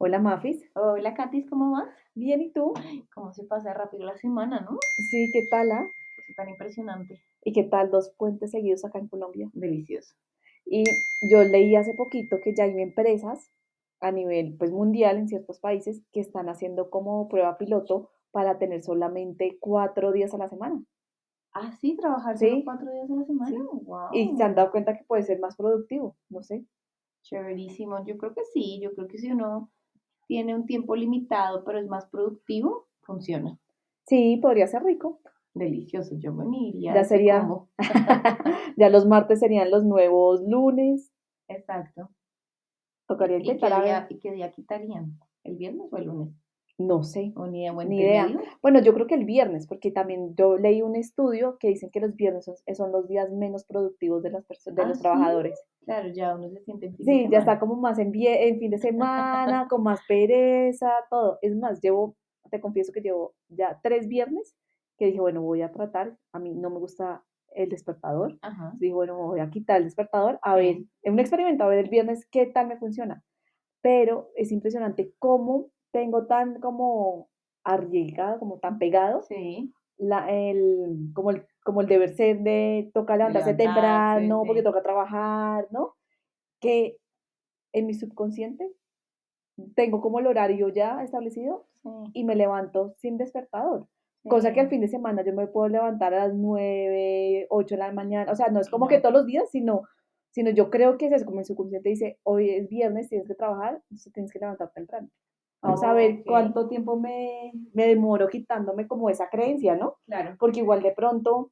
Hola, Mafis. Hola, Katis, ¿cómo vas? Bien, ¿y tú? ¿Cómo se pasa rápido la semana, no? Sí, ¿qué tal? ah? Es tan impresionante. ¿Y qué tal dos puentes seguidos acá en Colombia? Delicioso. Y yo leí hace poquito que ya hay empresas a nivel pues, mundial en ciertos países que están haciendo como prueba piloto para tener solamente cuatro días a la semana. Ah, sí, trabajar solo Sí. cuatro días a la semana. Sí. Wow. Y se han dado cuenta que puede ser más productivo, no sé. Chéverísimo. Yo creo que sí. Yo creo que si uno tiene un tiempo limitado, pero es más productivo, funciona. Sí, podría ser rico. Delicioso. Yo me iría. Ya sería- ya los martes serían los nuevos lunes. Exacto. Tocaría ¿Y qué, intentar a ver. día, ¿Y qué día quitarían? ¿El viernes o el lunes? No sé. ¿O ni de buen Ni idea. Bueno, yo creo que el viernes, porque también yo leí un estudio que dicen que los viernes son, son los días menos productivos de las personas, de Ah, los ¿sí? trabajadores. Claro, ya uno se siente en fin de Sí, ya está como más en, en fin de semana, con más pereza, todo. Es más, llevo, te confieso que llevo ya tres viernes que dije, bueno, voy a tratar, a mí no me gusta el despertador. Ajá. Dije, bueno, voy a quitar el despertador, a ver, en un experimento, a ver el viernes qué tal me funciona. Pero es impresionante cómo tengo tan como arriesgado, como tan pegado Sí. la, el, como, el, como el deber ser de toca levantarse temprano, porque sí. toca trabajar, ¿no? Que en mi subconsciente tengo como el horario ya establecido y me levanto sin despertador. Cosa que al fin de semana yo me puedo levantar a las 9, 8 de la mañana. O sea, no es como que todos los días, sino, sino yo creo que es eso, como mi subconsciente dice, hoy es viernes, tienes que trabajar, entonces tienes que levantar temprano. Vamos a ver Ok. cuánto tiempo me, me demoro quitándome como esa creencia, ¿no? Claro. porque igual de pronto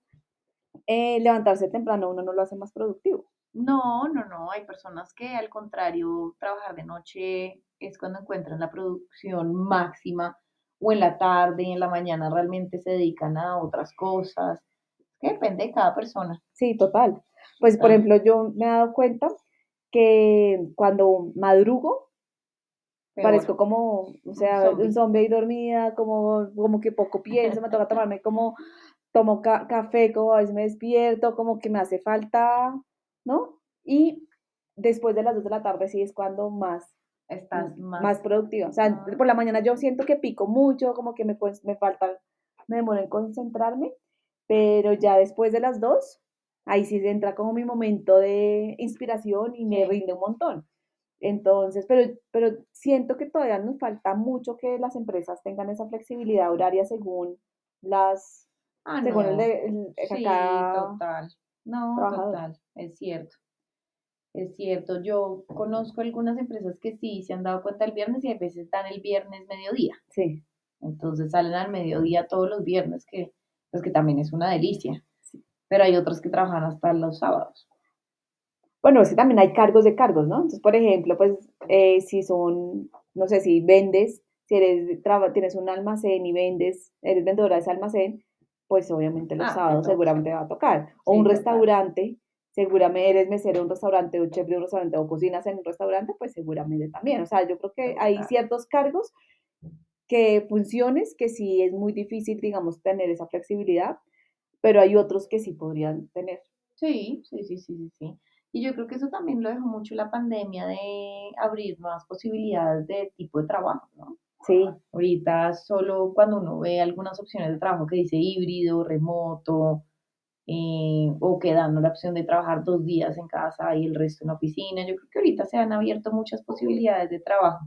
eh, levantarse temprano uno no lo hace más productivo. No, no, no. Hay personas que al contrario, trabajar de noche es cuando encuentran la producción máxima o en la tarde y en la mañana realmente se dedican a otras cosas. Que depende de cada persona. Sí, total. Pues, por Ah. ejemplo, yo me he dado cuenta que cuando madrugo, Parezco como, o sea, un zombie. ahí dormida, como, como que poco pienso, me toca tomarme como, tomo ca- café, como a veces me despierto, como que me hace falta, ¿no? Y después de las 2 de la tarde sí es cuando más Estás más, más. productiva. O sea, Ah. por la mañana yo siento que pico mucho, como que me, cues- me falta, me demoro en concentrarme, pero ya después de las dos, ahí sí entra como mi momento de inspiración y me Sí. rinde un montón. Entonces, pero, pero siento que todavía nos falta mucho que las empresas tengan esa flexibilidad horaria según las, Ah, según el no. de, el- el Sí, cada total. No, trabajador. total, es cierto. Es cierto, yo conozco algunas empresas que sí se han dado cuenta el viernes y a veces dan el viernes mediodía. Sí, Entonces salen al mediodía todos los viernes, que, pues que también es una delicia. Pero hay otros que trabajan hasta los sábados. Bueno, que también hay cargos de cargos, ¿no? Entonces, por ejemplo, pues eh, si son, no sé, si vendes, si eres, traba- tienes un almacén y vendes, eres vendedora de ese almacén, pues obviamente los Ah, sábados seguramente va a tocar. O Sí, un restaurante, seguramente eres mesero de un restaurante o chef de un restaurante o cocinas en un restaurante, pues seguramente también. O sea, yo creo que hay ciertos cargos que funciones que sí es muy difícil, digamos, tener esa flexibilidad, pero hay otros que sí podrían tener. Sí, sí, sí, sí, sí, sí. Y yo creo que eso también lo dejó mucho la pandemia de abrir nuevas posibilidades de tipo de trabajo, ¿no? Sí, Ahorita solo cuando uno ve algunas opciones de trabajo que dice híbrido, remoto, eh, o que dan la opción de trabajar dos días en casa y el resto en oficina, yo creo que ahorita se han abierto muchas posibilidades de trabajo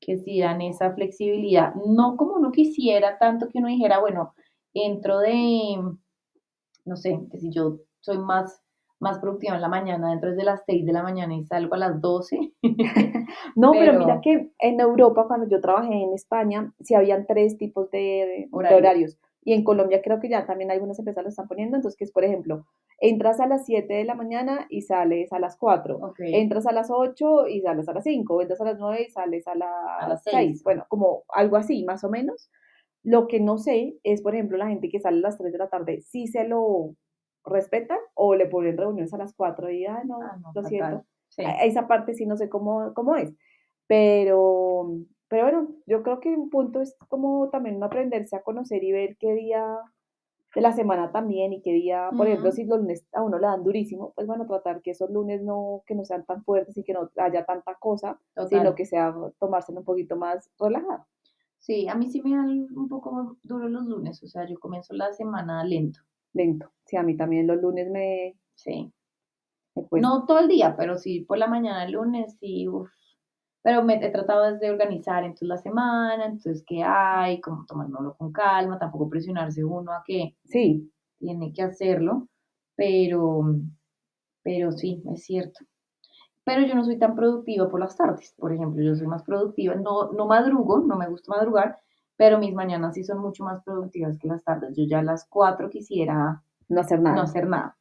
que sí dan esa flexibilidad, no como uno quisiera, tanto que uno dijera, bueno, entro de, no sé, que si yo soy más, más productiva en la mañana, dentro de las 6 de la mañana y salgo a las 12. No, pero, mira Pero- que en Europa, cuando yo trabajé en España, sí habían tres tipos de, de Horarios. Y en Colombia creo que ya también algunas empresas lo están poniendo. Entonces, que es, por ejemplo, entras a las 7 de la mañana y sales a las 4. Ok. Entras a las 8 y sales a las 5. Entras a las 9 y sales a las, las 6. seis. Bueno, como algo así, más o menos. Lo que no sé es, por ejemplo, la gente que sale a las 3 de la tarde, si se lo respetan o le ponen reuniones a las 4 y, ah, no, Ah, no, lo fatal. siento. Sí. Esa parte sí no sé cómo, cómo es. Pero, pero bueno, yo creo que un punto es como también aprenderse a conocer y ver qué día de la semana también y qué día, por ejemplo, si los lunes a uno le dan durísimo, pues bueno, tratar que esos lunes no, que no sean tan fuertes y que no haya tanta cosa, sino que sea tomárselo un poquito más relajado, Sí, a mí sí me dan un poco duro los lunes, o sea, yo comienzo la semana lento, lento. Sí, a mí también los lunes me, sí. me cuesta. No todo el día, pero sí por la mañana el lunes, sí, uf. Pero me he tratado de organizar entonces la semana, entonces qué hay, como tomárnoslo con calma, tampoco presionarse uno a que Sí, tiene que hacerlo, pero, pero sí, es cierto. Pero yo no soy tan productiva por las tardes, por ejemplo, yo soy más productiva, no, no madrugo, no me gusta madrugar, pero mis mañanas sí son mucho más productivas que las tardes. Yo ya a las 4 quisiera no hacer no nada. hacer nada.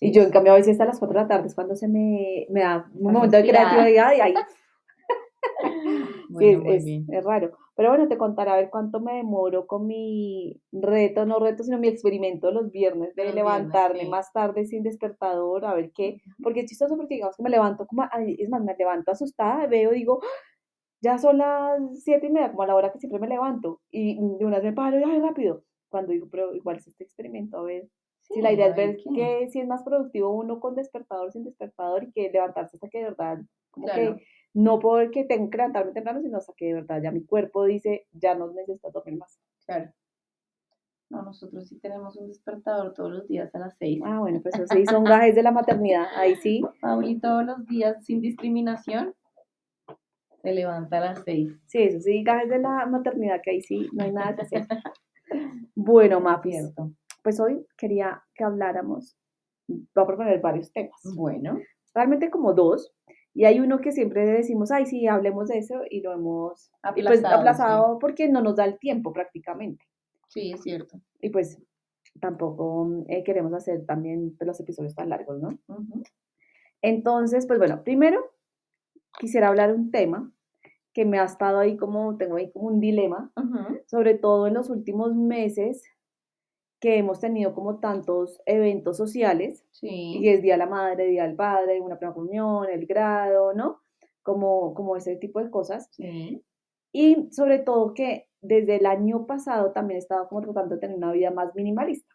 Y Sí, yo, en sí, cambio, a veces a las 4 de la tarde es cuando se me, me da un momento de creatividad y ahí Sí, Bueno, es, muy es, bien. es raro. Pero bueno, te contaré a ver cuánto me demoro con mi reto, no reto, sino mi experimento los viernes De viernes, levantarme sí. más tarde sin despertador, a ver qué. Porque es chistoso porque digamos que me levanto como, es más, me levanto asustada, veo, digo, "Ah, ya son las siete y media, como a la hora que siempre me levanto. Y de una vez me paro y, ay, rápido. Cuando digo, pero igual es este experimento, a ver. Si la idea es ver qué. que si es más productivo uno con despertador, sin despertador, y que levantarse hasta que de verdad, como que Claro, no porque tengo que levantarme temprano, sino hasta que de verdad ya mi cuerpo dice, ya no necesito dormir más. claro. No, nosotros sí tenemos un despertador todos los días a las 6. Ah, bueno, pues eso sí, son gajes de la maternidad. Ahí sí, Pauli todos los días sin discriminación se levanta a las 6. sí, eso sí, gajes de la maternidad, que ahí sí no hay nada que hacer. Bueno, Es Mapis, cierto. pues hoy quería que habláramos, voy a proponer varios temas, Bueno, realmente como dos, y hay uno que siempre decimos, ay, sí, hablemos de eso, y lo hemos y pues aplazado, sí. aplazado porque no nos da el tiempo prácticamente. Sí, es cierto. Y pues tampoco eh, queremos hacer también pues, los episodios tan largos, ¿no? Entonces, pues bueno, primero quisiera hablar un tema que me ha estado ahí como, tengo ahí como un dilema, sobre todo en los últimos meses que hemos tenido como tantos eventos sociales, y es Día de la Madre, Día del Padre, una primera comunión, el grado, ¿no? Como, como ese tipo de cosas. sí. Y sobre todo que desde el año pasado también estaba como tratando de tener una vida más minimalista.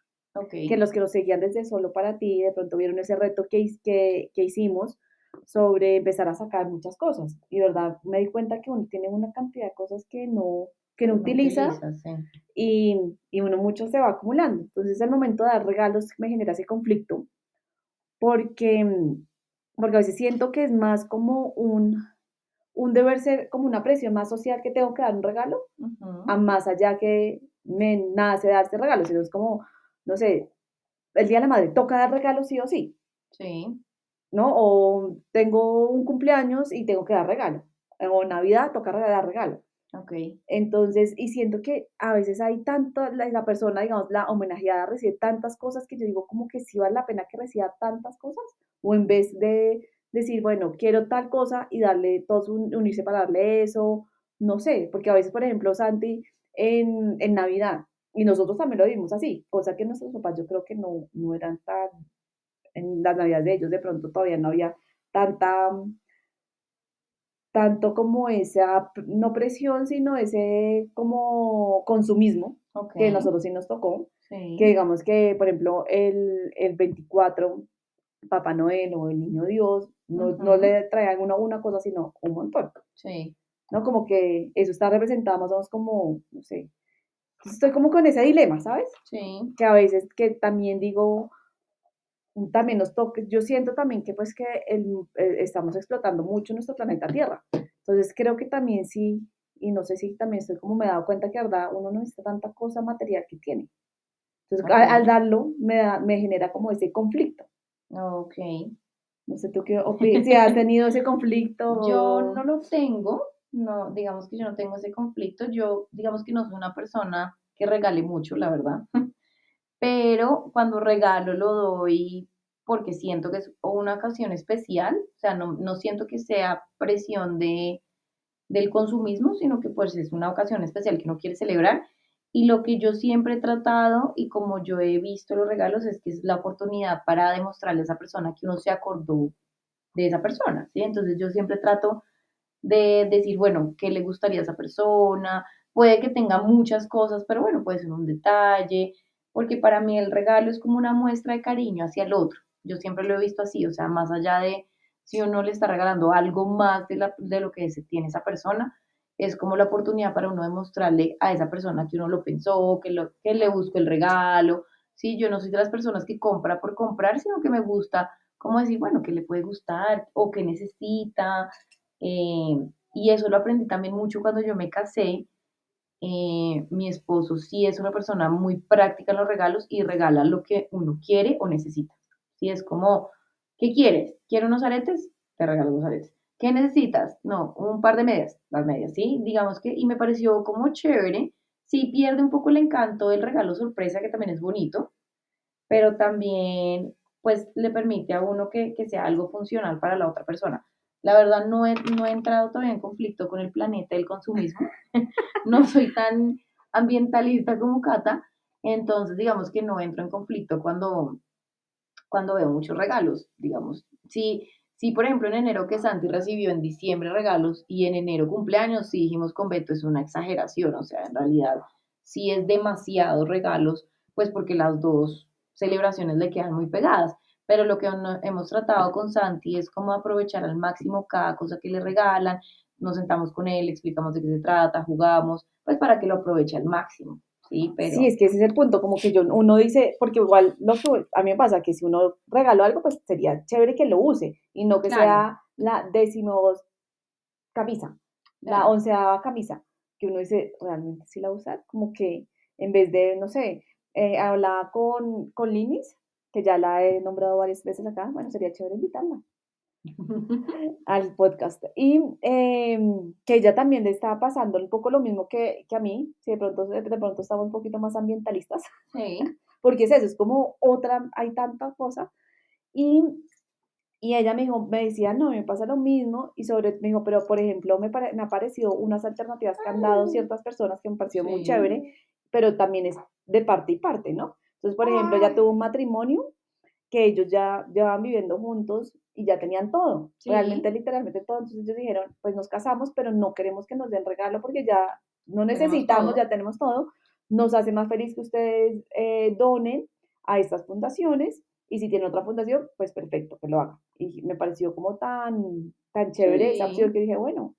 Que los que nos seguían desde Solo para ti, de pronto vieron ese reto que, que, que hicimos sobre empezar a sacar muchas cosas. Y verdad, me di cuenta que uno tiene una cantidad de cosas que no, que no No utiliza sí. y, y uno mucho se va acumulando. Entonces, el momento de dar regalos me genera ese conflicto porque, mm, porque a veces siento que es más como un, un deber ser, como una presión más social que tengo que dar un regalo a más allá que me nace darse regalos, sino es como, no sé, el Día de la Madre toca dar regalos sí o sí, Sí, ¿no? O tengo un cumpleaños y tengo que dar regalo, o Navidad toca dar regalo. ok. Entonces, y siento que a veces hay tanto, la, la persona, digamos, la homenajeada recibe tantas cosas que yo digo como que sí vale la pena que reciba tantas cosas, o en vez de decir, bueno, quiero tal cosa y darle todos un- unirse para darle eso, no sé, porque a veces, por ejemplo, Santi, en, en Navidad, y nosotros también lo vimos así, cosa que nuestros papás yo creo que no, no eran tan, en las Navidades de ellos de pronto todavía no había tanta, tanto como esa, no presión, sino ese como consumismo Ok. que nosotros sí nos tocó, que Sí. digamos que, por ejemplo, el, el 24, Papá Noel o el Niño Dios, no, no Ujú. le traían una, una cosa, sino un montón, Sí. ¿no? Como que eso está representado más o menos como, no sé, estoy como con ese dilema, ¿sabes? Sí. Que a veces que también digo, también nos toca, yo siento también que pues que el- eh, estamos explotando mucho nuestro planeta Tierra. Entonces creo que también sí, y no sé si también estoy como me he dado cuenta que verdad uno no necesita tanta cosa material que tiene. Entonces al, al darlo me, da, me genera como ese conflicto. Ok. No sé tú qué opinas, si has tenido ese conflicto. Yo no lo tengo, no, digamos que yo no tengo ese conflicto, yo digamos que no soy una persona que regale mucho, la verdad, pero cuando regalo lo doy porque siento que es una ocasión especial, o sea, no, no siento que sea presión de, del consumismo, sino que pues es una ocasión especial que uno quiere celebrar. Y lo que yo siempre he tratado y como yo he visto los regalos es que es la oportunidad para demostrarle a esa persona que uno se acordó de esa persona, ¿sí? Entonces yo siempre trato de decir, bueno, ¿qué le gustaría a esa persona? Puede que tenga muchas cosas, pero bueno, puede ser un detalle. Porque para mí el regalo es como una muestra de cariño hacia el otro. Yo siempre lo he visto así, o sea, más allá de si uno le está regalando algo más de, lo que tiene esa persona, es como la oportunidad para uno demostrarle a esa persona que uno lo pensó, que, lo, que le busco el regalo. Sí, yo no soy de las personas que compra por comprar, sino que me gusta como decir, bueno, que le puede gustar o que necesita. Eh, y eso lo aprendí también mucho cuando yo me casé. Eh, mi esposo sí es una persona muy práctica en los regalos y regala lo que uno quiere o necesita. Sí, es como, ¿qué quieres? ¿Quiero unos aretes? Te regalo unos aretes. ¿Qué necesitas? No, un par de medias, las medias, ¿sí? Digamos que, y me pareció como chévere, sí pierde un poco el encanto del regalo sorpresa, que también es bonito, pero también, pues, le permite a uno que, que sea algo funcional para la otra persona. La verdad, no he, no he entrado todavía en conflicto con el planeta del consumismo. no soy tan ambientalista como Cata, entonces digamos que no entro en conflicto cuando, cuando veo muchos regalos, digamos. Si Sí, por ejemplo, en enero que Santi recibió en diciembre regalos y en enero cumpleaños, sí dijimos con Beto, es una exageración, o sea, en realidad sí es demasiados regalos, pues porque las dos celebraciones le quedan muy pegadas. Pero lo que hemos tratado con Santi es como aprovechar al máximo cada cosa que le regalan, nos sentamos con él, explicamos de qué se trata, jugamos, pues para que lo aproveche al máximo. Sí, pero... sí, es que ese es el punto, como que yo, uno dice, porque igual lo que a mí me pasa, que si uno regaló algo, pues sería chévere que lo use y no que sea la décimo camisa, la onceava camisa, que uno dice, realmente sí la usar, como que en vez de, no sé, eh, hablaba con, con Linis, que ya la he nombrado varias veces acá, bueno, sería chévere invitarla al podcast. Y em, que ella también le estaba pasando un poco lo mismo que, que a mí, si de pronto, de pronto estamos un poquito más ambientalistas, sí. porque es eso, es como otra, hay tanta cosa. Y, y ella me dijo, me decía, no, me pasa lo mismo, y sobre, me dijo, pero por ejemplo, me, me ha parecido unas alternativas que han dado ciertas personas que me pareció muy chévere, pero también es de parte y parte, ¿no? Entonces, por ejemplo, ella tuvo un matrimonio que ellos ya llevaban viviendo juntos y ya tenían todo, realmente literalmente todo. Entonces ellos dijeron, pues nos casamos, pero no queremos que nos den regalo porque ya no necesitamos, ya tenemos todo. Nos hace más feliz que ustedes eh, donen a estas fundaciones y si tienen otra fundación, pues perfecto, que lo hagan. Y me pareció como tan, tan chévere esa opción que dije, bueno,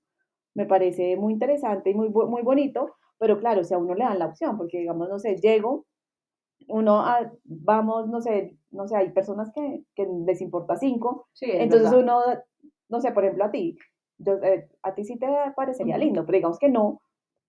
me parece muy interesante y muy, muy bonito, pero claro, si a uno le dan la opción, porque digamos, no sé, llego, uno, ah, vamos, no sé, no sé, hay personas que, que les importa cinco, entonces uno, no sé, por ejemplo a ti, yo, eh, a ti sí te parecería lindo, pero digamos que no,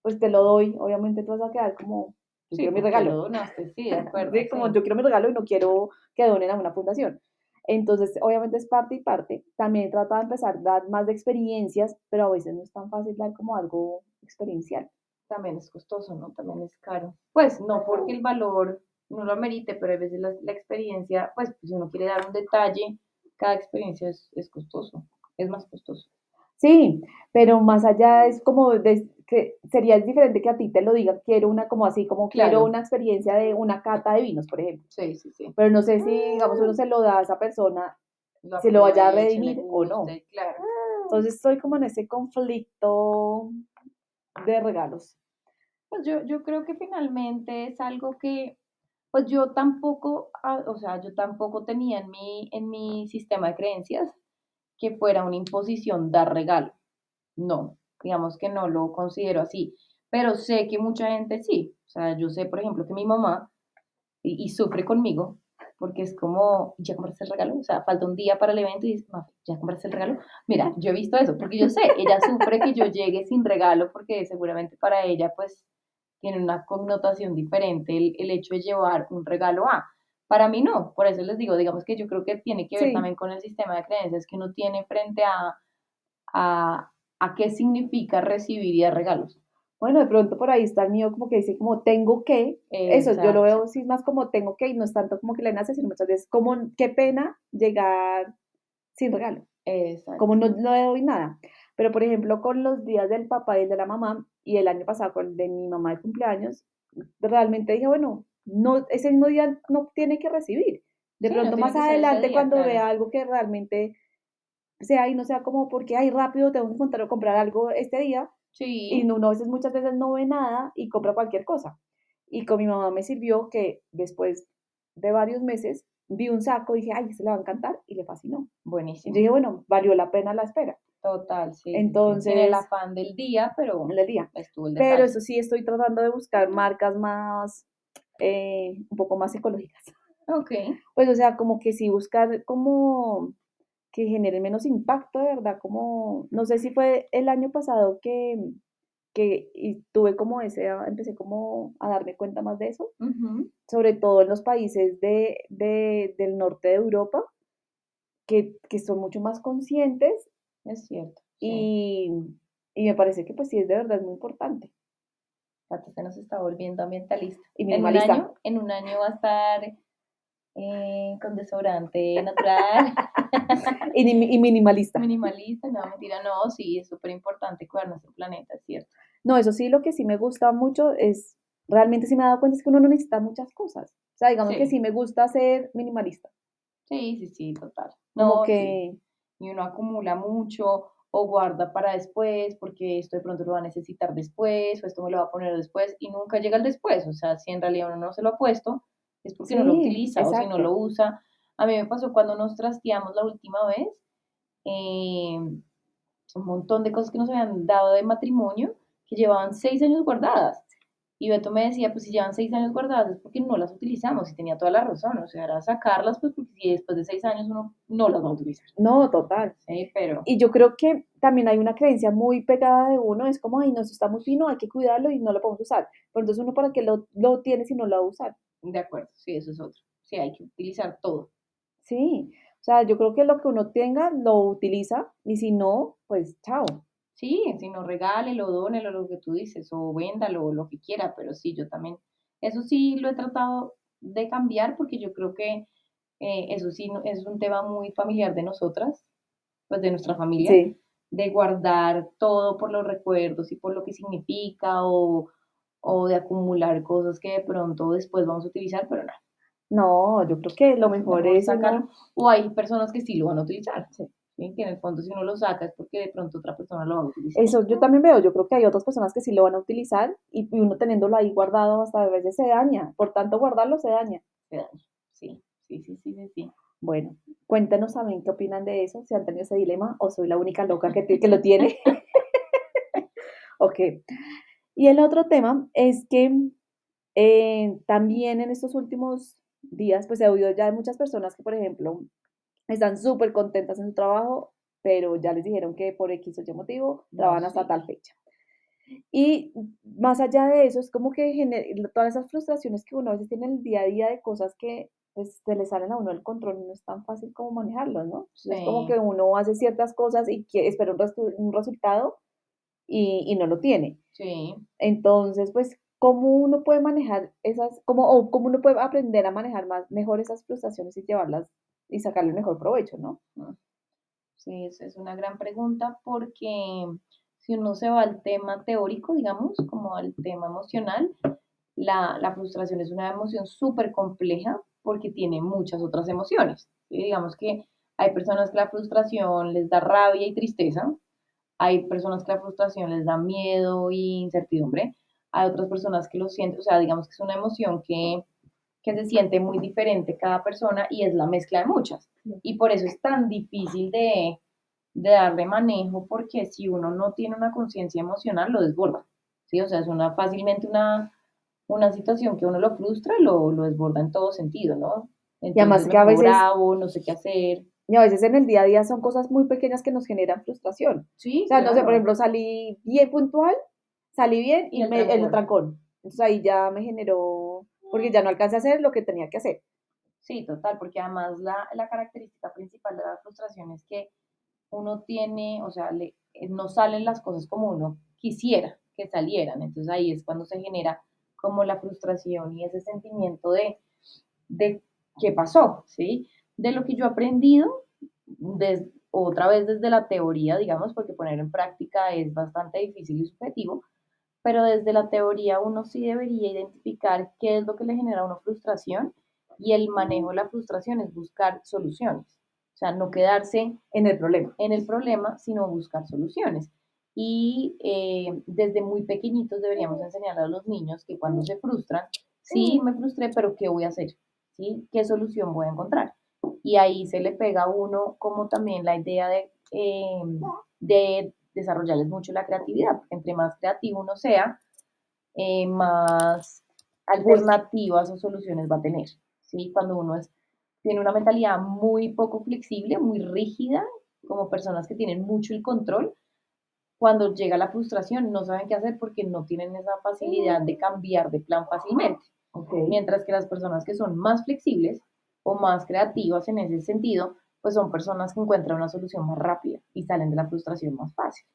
pues te lo doy, obviamente tú vas a quedar como, yo quiero mi regalo. sí, de acuerdo. como yo quiero mi regalo y no quiero que donen a una fundación. Entonces, obviamente es parte y parte. También trata de empezar a dar más de experiencias, pero a veces no es tan fácil dar como algo experiencial. También es costoso, ¿no? También es caro. Pues no porque el valor no lo amerite, pero a veces la, experiencia, pues, si uno quiere dar un detalle, cada experiencia es, es costoso, es más costoso. Sí, pero más allá es como de, que sería diferente que a ti te lo digan, quiero una como así, como quiero una experiencia de una cata de vinos, por ejemplo. Sí, sí, sí. Pero no sé si, digamos, uno se lo da a esa persona, si lo vaya a redimir o no. Claro. Entonces estoy como en ese conflicto de regalos. Pues yo, yo creo que finalmente es algo que pues yo tampoco, ah, o sea, yo tampoco tenía en mi, en mi sistema de creencias que fuera una imposición dar regalo. No, digamos que no lo considero así, pero sé que mucha gente sí. O sea, yo sé, por ejemplo, que mi mamá, y, sufre conmigo, porque es como, ¿ya compraste el regalo? O sea, falta un día para el evento y dice, ¿ya compraste el regalo? Mira, yo he visto eso, porque yo sé, ella sufre que yo llegue sin regalo, porque seguramente para ella, pues, tiene una connotación diferente el, hecho de llevar un regalo a. Para mí no, por eso les digo, digamos que yo creo que tiene que ver también con el sistema de creencias que uno tiene frente a, a, a qué significa recibir y dar regalos. Bueno, de pronto por ahí está el mío como que dice como tengo que, eso yo lo veo sí más como tengo que y no es tanto como que le nace, sino muchas veces como qué pena llegar sin regalo, como no, no le doy nada. Pero por ejemplo con los días del papá y el de la mamá, y el año pasado con el de mi mamá de cumpleaños, realmente dije, bueno, no, ese mismo día no tiene que recibir. De pronto más adelante cuando vea algo que realmente sea y no sea como porque, ay, rápido tengo que encontrar o comprar algo este día. Sí. Y uno a veces muchas veces no ve nada y compra cualquier cosa. Y con mi mamá me sirvió que después de varios meses vi un saco y dije, ay, se le va a encantar y le fascinó. Buenísimo. Yo dije, bueno, valió la pena la espera. Total, sí. Entonces, el afán del día, pero el día. estuvo el Pero eso sí, estoy tratando de buscar marcas más, eh, un poco más ecológicas. Ok. Pues, o sea, como que sí buscar como que genere menos impacto, de verdad, como, no sé si fue el año pasado que, que y tuve como ese, empecé como a darme cuenta más de eso, sobre todo en los países de, de, del norte de Europa, que, que, son mucho más conscientes. Es cierto. Y, y, me parece que pues sí, es de verdad es muy importante. Se nos está volviendo ambientalista. Y minimalista. En un año, en un año va a estar eh, con desodorante natural. y, y, minimalista. Minimalista, no, mentira, no, sí, es súper importante cuidar nuestro planeta, es cierto. No, eso sí, lo que sí me gusta mucho es, realmente sí me he dado cuenta es que uno no necesita muchas cosas. O sea, digamos que sí me gusta ser minimalista. Sí, sí, sí, total. No, que... Y uno acumula mucho o guarda para después porque esto de pronto lo va a necesitar después o esto me lo va a poner después y nunca llega el después. O sea, si en realidad uno no se lo ha puesto, es porque no lo utiliza o si no lo usa. A mí me pasó cuando nos trasteamos la última vez, eh, un montón de cosas que nos habían dado de matrimonio que llevaban seis años guardadas. Y Beto me decía, pues si llevan seis años guardadas es porque no las utilizamos y tenía toda la razón, o sea, era sacarlas, pues porque si después de seis años uno no las va a utilizar. No, total. Sí, pero... Y yo creo que también hay una creencia muy pegada de uno, es como, ay, no, está muy fino, hay que cuidarlo y no lo podemos usar. Pero entonces uno para qué lo, lo tiene si no lo va a usar. De acuerdo, sí, eso es otro. Sí, hay que utilizar todo. Sí, o sea, yo creo que lo que uno tenga lo utiliza y si no, pues chao. Sí, si no regálelo, dónelo, lo que tú dices, o véndalo, lo que quiera, pero sí, yo también, eso sí lo he tratado de cambiar porque yo creo que eh, eso sí es un tema muy familiar de nosotras, pues de nuestra familia, de guardar todo por los recuerdos y por lo que significa o, o de acumular cosas que de pronto después vamos a utilizar, pero no. No, yo creo que lo mejor, es sacar, o hay personas que sí lo van a utilizar, ¿sí? Que en el fondo si uno lo saca es porque de pronto otra persona lo va a utilizar. Eso yo también veo, yo creo que hay otras personas que sí lo van a utilizar y uno teniéndolo ahí guardado hasta a veces se daña, por tanto guardarlo se daña. Se daña, sí, sí, sí, sí, sí. Bueno, cuéntenos también qué opinan de eso, si han tenido ese dilema o soy la única loca que, que lo tiene. ok. Y el otro tema es que eh, también en estos últimos días, pues he oído ya de muchas personas que, por ejemplo, están súper contentas en su trabajo, pero ya les dijeron que por X o Y motivo trabajan hasta tal fecha. Y más allá de eso, es como que todas esas frustraciones que uno a veces tiene en el día a día de cosas que pues se le salen a uno del control, no es tan fácil como manejarlos, ¿no? Es como que uno hace ciertas cosas y quiere, espera un, un resultado y, y, no lo tiene. Sí. Entonces, pues, ¿cómo uno puede manejar esas, cómo, o cómo uno puede aprender a manejar más, mejor esas frustraciones y llevarlas y sacarle mejor provecho, ¿no? Sí, esa es una gran pregunta porque si uno se va al tema teórico, digamos, como al tema emocional, la, frustración es una emoción súper compleja porque tiene muchas otras emociones. Digamos que hay personas que la frustración les da rabia y tristeza, hay personas que la frustración les da miedo e incertidumbre, hay otras personas que lo sienten, o sea, digamos que es una emoción que que se siente muy diferente cada persona y es la mezcla de muchas. Y por eso es tan difícil de, de darle manejo, porque si uno no tiene una conciencia emocional, lo desborda. ¿sí? O sea, es una, fácilmente una, una situación que uno lo frustra, lo, lo desborda en todo sentido, ¿no? y además que a veces... Bravo, no sé qué hacer. Y a veces en el día a día son cosas muy pequeñas que nos generan frustración. Sí, o sea, no sé, por ejemplo, salí bien puntual, salí bien y, el, me, el trancón. Entonces ahí ya me generó porque ya no alcancé a hacer lo que tenía que hacer. Sí, total, porque además la, la característica principal de la frustración es que uno tiene, o sea, le, eh, no salen las cosas como uno quisiera que salieran. Entonces ahí es cuando se genera como la frustración y ese sentimiento de, de qué pasó, ¿sí? De lo que yo he aprendido, otra vez desde la teoría, digamos, porque poner en práctica es bastante difícil y subjetivo, pero desde la teoría uno sí debería identificar qué es lo que le genera a uno frustración y el manejo de la frustración es buscar soluciones. O sea, no quedarse en el problema, en el problema sino buscar soluciones. Y eh, desde muy pequeñitos deberíamos enseñar a los niños que cuando se frustran, Sí, me frustré, pero ¿qué voy a hacer? ¿Sí? ¿Qué solución voy a encontrar? Y ahí se le pega a uno como también la idea de, eh, de desarrollarles mucho la creatividad, porque entre más creativo uno sea, eh, más alternativas o soluciones va a tener. ¿sí? Cuando uno es, tiene una mentalidad muy poco flexible, muy rígida, como personas que tienen mucho el control, cuando llega la frustración no saben qué hacer porque no tienen esa facilidad de cambiar de plan fácilmente. Mientras que las personas que son más flexibles o más creativas en ese sentido, pues son personas que encuentran una solución más rápida y salen de la frustración más fácil.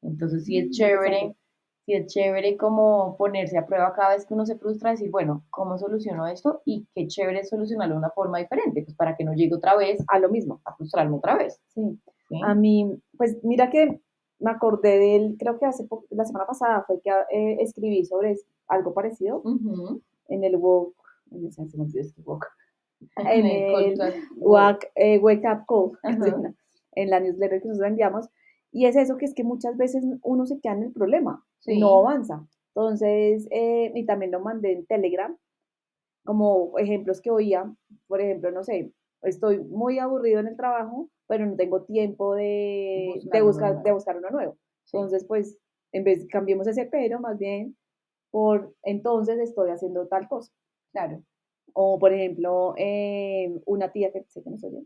Entonces sí es mm, chévere, sí es chévere como ponerse a prueba cada vez que uno se frustra, decir, bueno, ¿cómo soluciono esto? Y qué chévere solucionarlo de una forma diferente, pues para que no llegue otra vez a lo mismo, a frustrarme otra vez. Sí. A mí, pues mira que me acordé de él, creo que hace la semana pasada fue que eh, escribí sobre algo parecido en el walk, en el, en el walk, eh, Wake Up Call, en la newsletter que nosotros enviamos, y es eso que es que muchas veces uno se queda en el problema, no avanza. Entonces, eh, y también lo mandé en Telegram, como ejemplos que oía, por ejemplo, no sé, estoy muy aburrido en el trabajo, pero no tengo tiempo de, buscar, de buscar uno nuevo. Entonces, pues, en vez, cambiemos ese pero, más bien, por entonces estoy haciendo tal cosa. Claro. O, por ejemplo, eh, una tía que sé que no soy yo,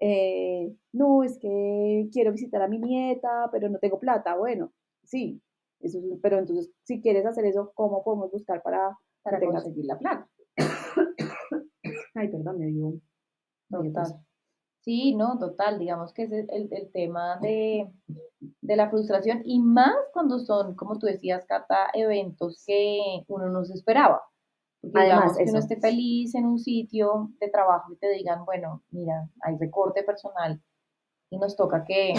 eh, no, es que quiero visitar a mi nieta, pero no tengo plata. Bueno, sí, eso pero entonces, si quieres hacer eso, ¿cómo podemos buscar para, para conseguir la plata? Ay, perdón, me dio. Sí, no, total, digamos que es el, el tema de, de, la frustración y más cuando son, como tú decías, Cata, eventos que uno no se esperaba. Porque Además, que uno esté feliz en un sitio de trabajo y te digan, bueno, mira, hay recorte personal y nos toca que,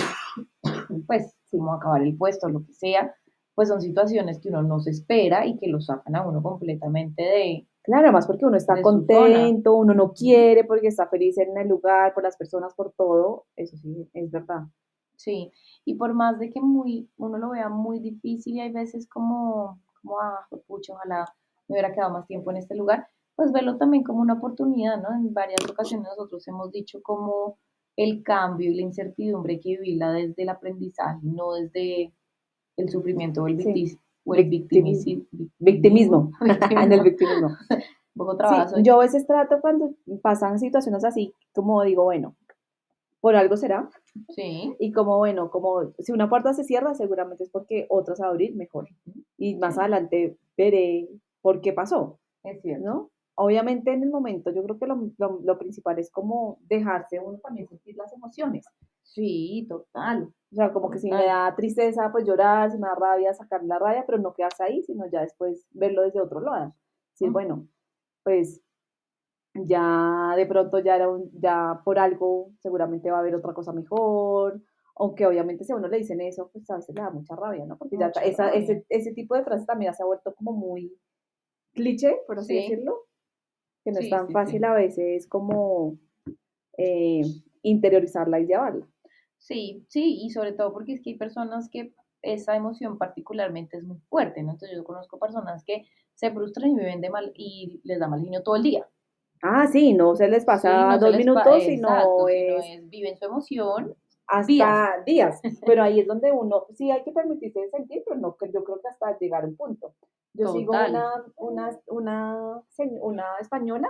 pues, a acabar el puesto, lo que sea, pues son situaciones que uno no se espera y que lo sacan a uno completamente de, Claro, más porque uno está contento, uno no quiere porque está feliz en el lugar, por las personas, por todo, eso sí, es verdad. Sí, y por más de que muy, uno lo vea muy difícil y hay veces como, como ah, pucha, ojalá me hubiera quedado más tiempo en este lugar, pues verlo también como una oportunidad, ¿no? En varias ocasiones nosotros hemos dicho como el cambio y la incertidumbre hay que vivirla desde el aprendizaje, no desde el sufrimiento o el victimismo o el victimismo. Victimismo. en el victimismo. yo a veces trato cuando pasan situaciones así, como digo, bueno, por algo será. Sí. Y como, bueno, como si una puerta se cierra, seguramente es porque otra se va a abrir mejor. Y más adelante veré por qué pasó. Es cierto. ¿no? Obviamente en el momento yo creo que lo, lo, principal es como dejarse uno también sentir las emociones. Sí, total. O sea, como que si me da tristeza, pues llorar, si me da rabia, sacar la rabia, pero no quedarse ahí, sino ya después verlo desde otro lado. Decir, bueno, pues ya de pronto ya era un, ya por algo seguramente va a haber otra cosa mejor, aunque obviamente si a uno le dicen eso, pues a veces le da mucha rabia, ¿no? Porque ya esa, ese, ese tipo de frase también se ha vuelto como muy cliché, por así decirlo, que no es tan fácil a veces como eh, interiorizarla y llevarla. Sí, sí, y sobre todo porque es que hay personas que esa emoción particularmente es muy fuerte, ¿no? Entonces yo conozco personas que se frustran y viven de mal y les da mal genio todo el día. Ah, sí, no se les pasa dos minutos, sino, es, viven su emoción hasta días. Pero ahí es donde uno, sí hay que permitirse sentir, pero no, yo creo que hasta llegar a un punto. Yo sigo una, una, una, una española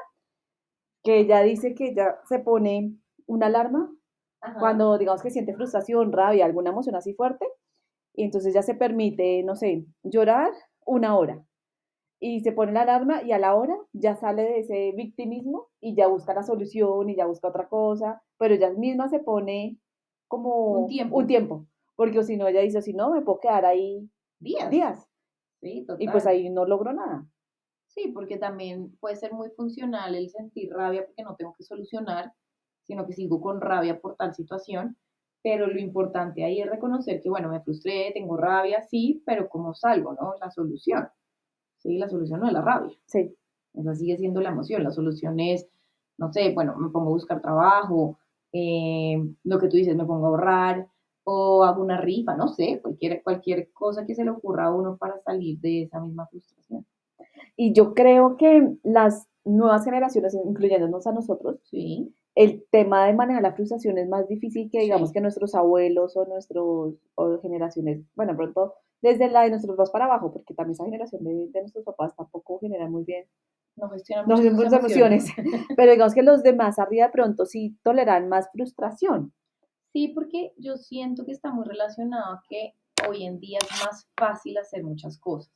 que ella dice que ella se pone una alarma cuando digamos que siente frustración, rabia, alguna emoción así fuerte, y entonces ya se permite, no sé, llorar una hora. Y se pone la alarma y a la hora ya sale de ese victimismo y ya busca la solución y ya busca otra cosa, pero ella misma se pone como un tiempo. Un tiempo porque si no, ella dice, si no, me puedo quedar ahí días. días. Sí, Y pues ahí no logro nada. Sí, porque también puede ser muy funcional el sentir rabia porque no tengo que solucionar, sino que sigo con rabia por tal situación. Pero lo importante ahí es reconocer que, bueno, me frustré, tengo rabia, sí, pero ¿cómo salgo, no? La solución. Sí, la solución no es la rabia. Sí. Esa sigue siendo la emoción. La solución es, no sé, bueno, me pongo a buscar trabajo, eh, lo que tú dices, me pongo a ahorrar, o hago una rifa, no sé, cualquier, cualquier cosa que se le ocurra a uno para salir de esa misma frustración. Y yo creo que las nuevas generaciones, incluyéndonos a nosotros, Sí, el tema de manejar la frustración es más difícil que, digamos, sí, que nuestros abuelos o nuestros o generaciones, bueno, pronto desde la de nuestros dos para abajo, porque también esa generación de, de nuestros papás tampoco genera muy bien, no gestionan no emociones. emociones, pero digamos que los demás arriba de pronto sí toleran más frustración. Sí, porque yo siento que está muy relacionado a que hoy en día es más fácil hacer muchas cosas,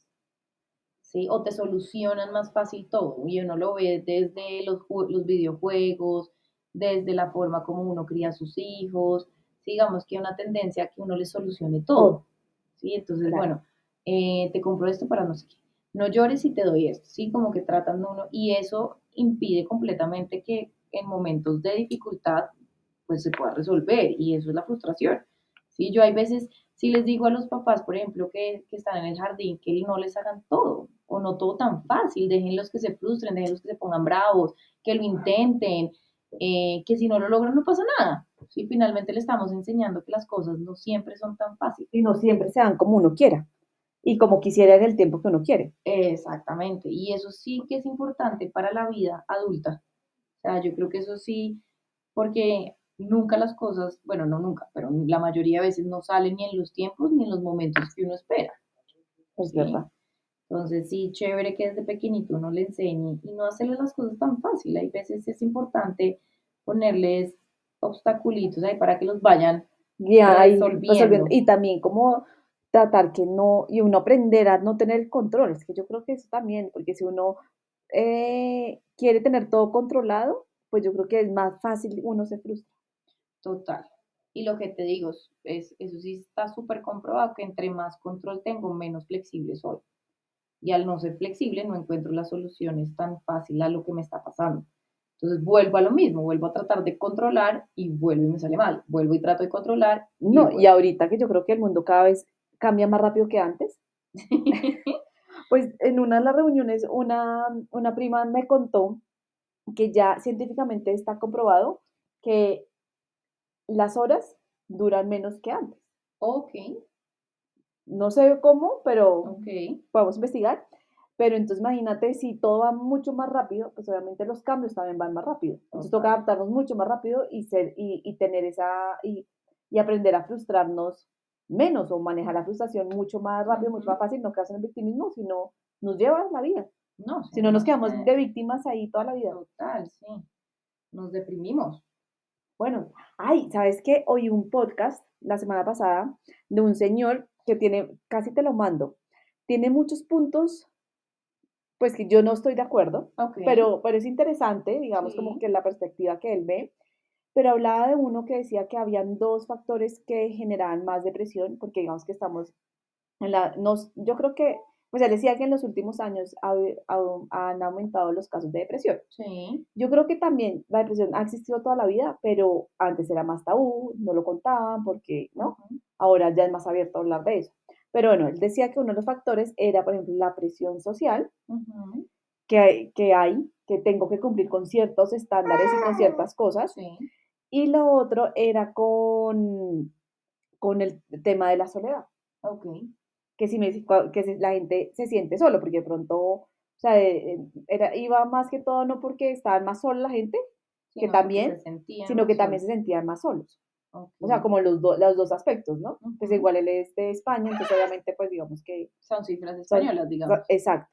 ¿sí? O te solucionan más fácil todo, y uno lo ve desde los, los videojuegos, desde la forma como uno cría a sus hijos, sí, digamos que hay una tendencia a que uno le solucione todo, ¿sí? Entonces, claro. bueno, eh, te compro esto para no sé qué, no llores y te doy esto, ¿sí? Como que tratan uno, y eso impide completamente que en momentos de dificultad pues se pueda resolver y eso es la frustración. ¿sí? Yo hay veces, si les digo a los papás, por ejemplo, que, que están en el jardín, que no les hagan todo o no todo tan fácil, déjenlos que se frustren, déjenlos que se pongan bravos, que lo intenten, eh, que si no lo logran no pasa nada. ¿sí? Finalmente le estamos enseñando que las cosas no siempre son tan fáciles. Y no siempre se dan como uno quiera y como quisiera en el tiempo que uno quiere. Exactamente, y eso sí que es importante para la vida adulta. O sea, yo creo que eso sí, porque nunca las cosas, bueno, no nunca, pero la mayoría de veces no salen ni en los tiempos ni en los momentos que uno espera, Es ¿sí? verdad. Entonces, sí, chévere que desde pequeñito uno le enseñe y no hacerle las cosas tan fácil. Hay veces es importante ponerles obstaculitos ahí para que los vayan Ya ahí resolviendo. resolviendo. Y también como tratar que no, y uno aprender a no tener el control. Es que yo creo que eso también, porque si uno eh, quiere tener todo controlado, pues yo creo que es más fácil, uno se frustra. Total. Y lo que te digo, es, eso sí está súper comprobado, que entre más control tengo, menos flexible soy. Y al no ser flexible, no encuentro las soluciones tan fácil a lo que me está pasando. Entonces vuelvo a lo mismo, vuelvo a tratar de controlar y vuelvo y me sale mal. Vuelvo y trato de controlar y No, y ahorita que yo creo que el mundo cada vez cambia más rápido que antes, pues en una de las reuniones una, una prima me contó que ya científicamente está comprobado que las horas duran menos que antes. ok, No sé cómo, pero podemos investigar. Pero entonces imagínate, si todo va mucho más rápido, pues obviamente los cambios también van más rápido. Entonces toca adaptarnos mucho más rápido y, ser, y, y tener esa, y, y aprender a frustrarnos menos o manejar la frustración mucho más rápido, mucho más fácil, no quedarse en el victimismo, sino nos lleva a la vida. No, Si no no nos quedamos de víctimas ahí toda la vida. Total, sí. Nos deprimimos. Bueno, ay, ¿sabes qué? Oí un podcast la semana pasada de un señor que tiene, casi te lo mando, tiene muchos puntos, pues que yo no estoy de acuerdo, pero, pero es interesante, digamos, como que la perspectiva que él ve, pero hablaba de uno que decía que habían dos factores que generaban más depresión, porque digamos que estamos en la, nos, yo creo que, pues él decía que en los últimos años ha- ha- han aumentado los casos de depresión. sí. Yo creo que también la depresión ha existido toda la vida, pero antes era más tabú, no lo contaban porque, ¿no? Ahora ya es más abierto a hablar de eso. Pero bueno, él decía que uno de los factores era, por ejemplo, la presión social que hay, que hay, que tengo que cumplir con ciertos estándares y con ciertas cosas. Sí, Y lo otro era con, con el tema de la soledad, ok. Que si me, que si la gente se siente solo, porque de pronto, o sea, era, iba más que todo no porque estaban más sola la gente, que Sino también, sentían sino que también se solos. sentían más solos. O sea, como los, do- los dos aspectos, ¿no? Pues Ujú. igual él es de España, entonces obviamente pues digamos que Son cifras españolas, son- digamos. exacto.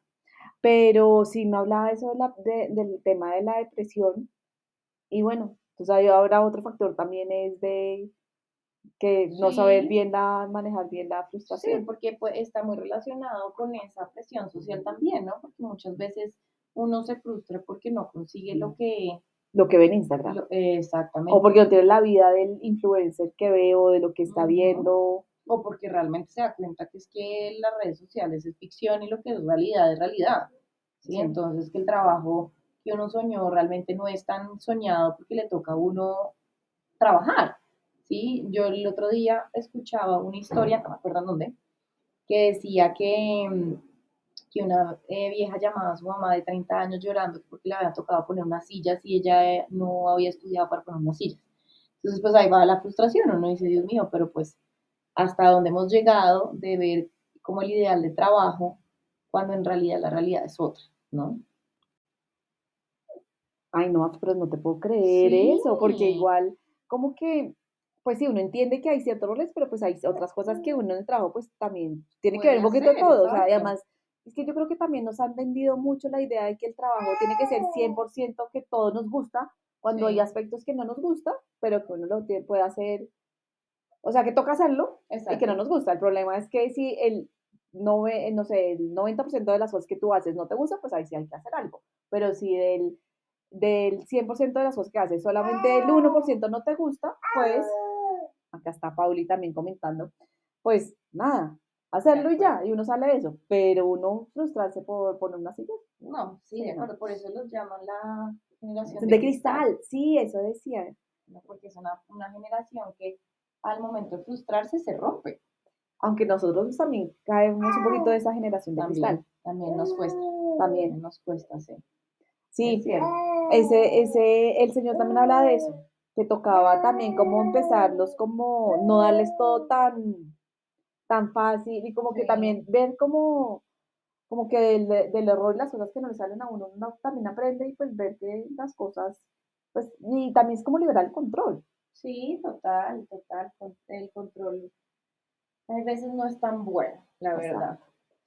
Pero sí me hablaba eso de la, de- del tema de la depresión y bueno, entonces ahora otro factor también es de que no saber Sí, bien la, manejar bien la sí, frustración, porque pues, está muy relacionado con esa presión social también, ¿no? Porque muchas veces uno se frustra porque no consigue lo que... lo que ve en Instagram. lo- O exactamente. porque no tiene la vida del influencer que ve o de lo que está viendo. O porque realmente se da cuenta que es que las redes sociales es ficción y lo que es realidad es realidad. ¿sí? Sí. Entonces que el trabajo que uno soñó realmente no es tan soñado porque le toca a uno trabajar. ¿Sí? Yo el otro día escuchaba una historia, no me acuerdo en dónde, que decía que, mm, que una eh, vieja llamaba a su mamá de 30 años llorando porque le había tocado poner unas sillas y ella eh, no había estudiado para poner unas sillas. Entonces, pues ahí va la frustración, uno dice, Dios mío, pero pues hasta dónde hemos llegado de ver como el ideal de trabajo cuando en realidad la realidad es otra. ¿no? Ay, no, pero no te puedo creer eso, porque igual, como que, pues sí, uno entiende que hay ciertos roles, pero pues hay otras cosas que uno en el trabajo, pues también tiene que ver un poquito de todo, o sea, además, es que yo creo que también nos han vendido mucho la idea de que el trabajo tiene que ser 100% que todo nos gusta, cuando hay aspectos que no nos gusta, pero que uno lo puede hacer, o sea, que toca hacerlo y que no nos gusta. El problema es que si el, nove- no sé, el 90% de las cosas que tú haces no te gusta, pues ahí sí hay que hacer algo. Pero si del, del 100% de las cosas que haces solamente el 1% no te gusta, pues, acá está Pauli también comentando, pues nada, hacerlo y ya, y uno sale de eso. Pero uno frustrarse por poner una silla No, sí, Sí, de no. acuerdo, por eso los llaman la generación de cristal, sí, eso decía. ¿no? Porque es una, una generación que al momento de frustrarse se rompe. Aunque nosotros también caemos un poquito de esa generación de También, cristal. también nos cuesta, También. nos cuesta, sí. Sí, Es ese, ese, el señor también habla de eso, que tocaba también como empezarlos, como no darles todo tan, tan fácil y como que Sí. también ver como, como que del, del error y las cosas que no le salen a uno, uno también aprende y pues ver que las cosas, pues, y también es como liberar el control. Sí, total, total. El control a veces no es tan bueno, la verdad.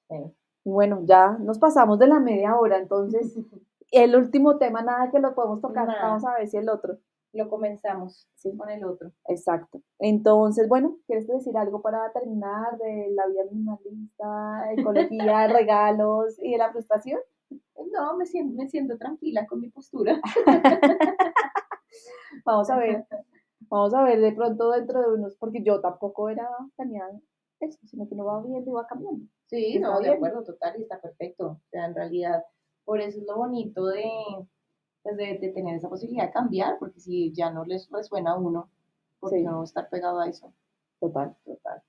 Sí. Bueno, ya nos pasamos de la media hora, entonces el último tema, nada que lo podemos tocar, Nada. vamos a ver si el otro. Lo comenzamos Sí. con el otro. Exacto. Entonces, bueno, ¿quieres decir algo para terminar de la vida minimalista, ecología, regalos y de la frustración? No, me siento, me siento tranquila con mi postura. Vamos a ver, vamos a ver de pronto dentro de unos, porque yo tampoco era, tenía eso, sino que no va viendo y va cambiando. Sí, no, de acuerdo, total, y está perfecto. O sea, en realidad, por eso es lo bonito de, pues de, de tener esa posibilidad de cambiar, porque si ya no les resuena a uno, ¿por qué Sí. no estar pegado a eso? Total. Total.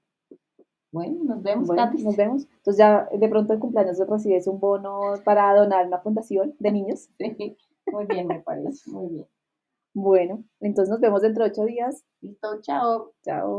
Bueno, nos vemos, Bueno, Katy. nos vemos. Entonces ya de pronto el cumpleaños recibes un bono para donar una fundación de niños. Sí, muy bien, me parece, muy bien. Bueno, entonces nos vemos dentro de ocho días. Listo, chao. Chao.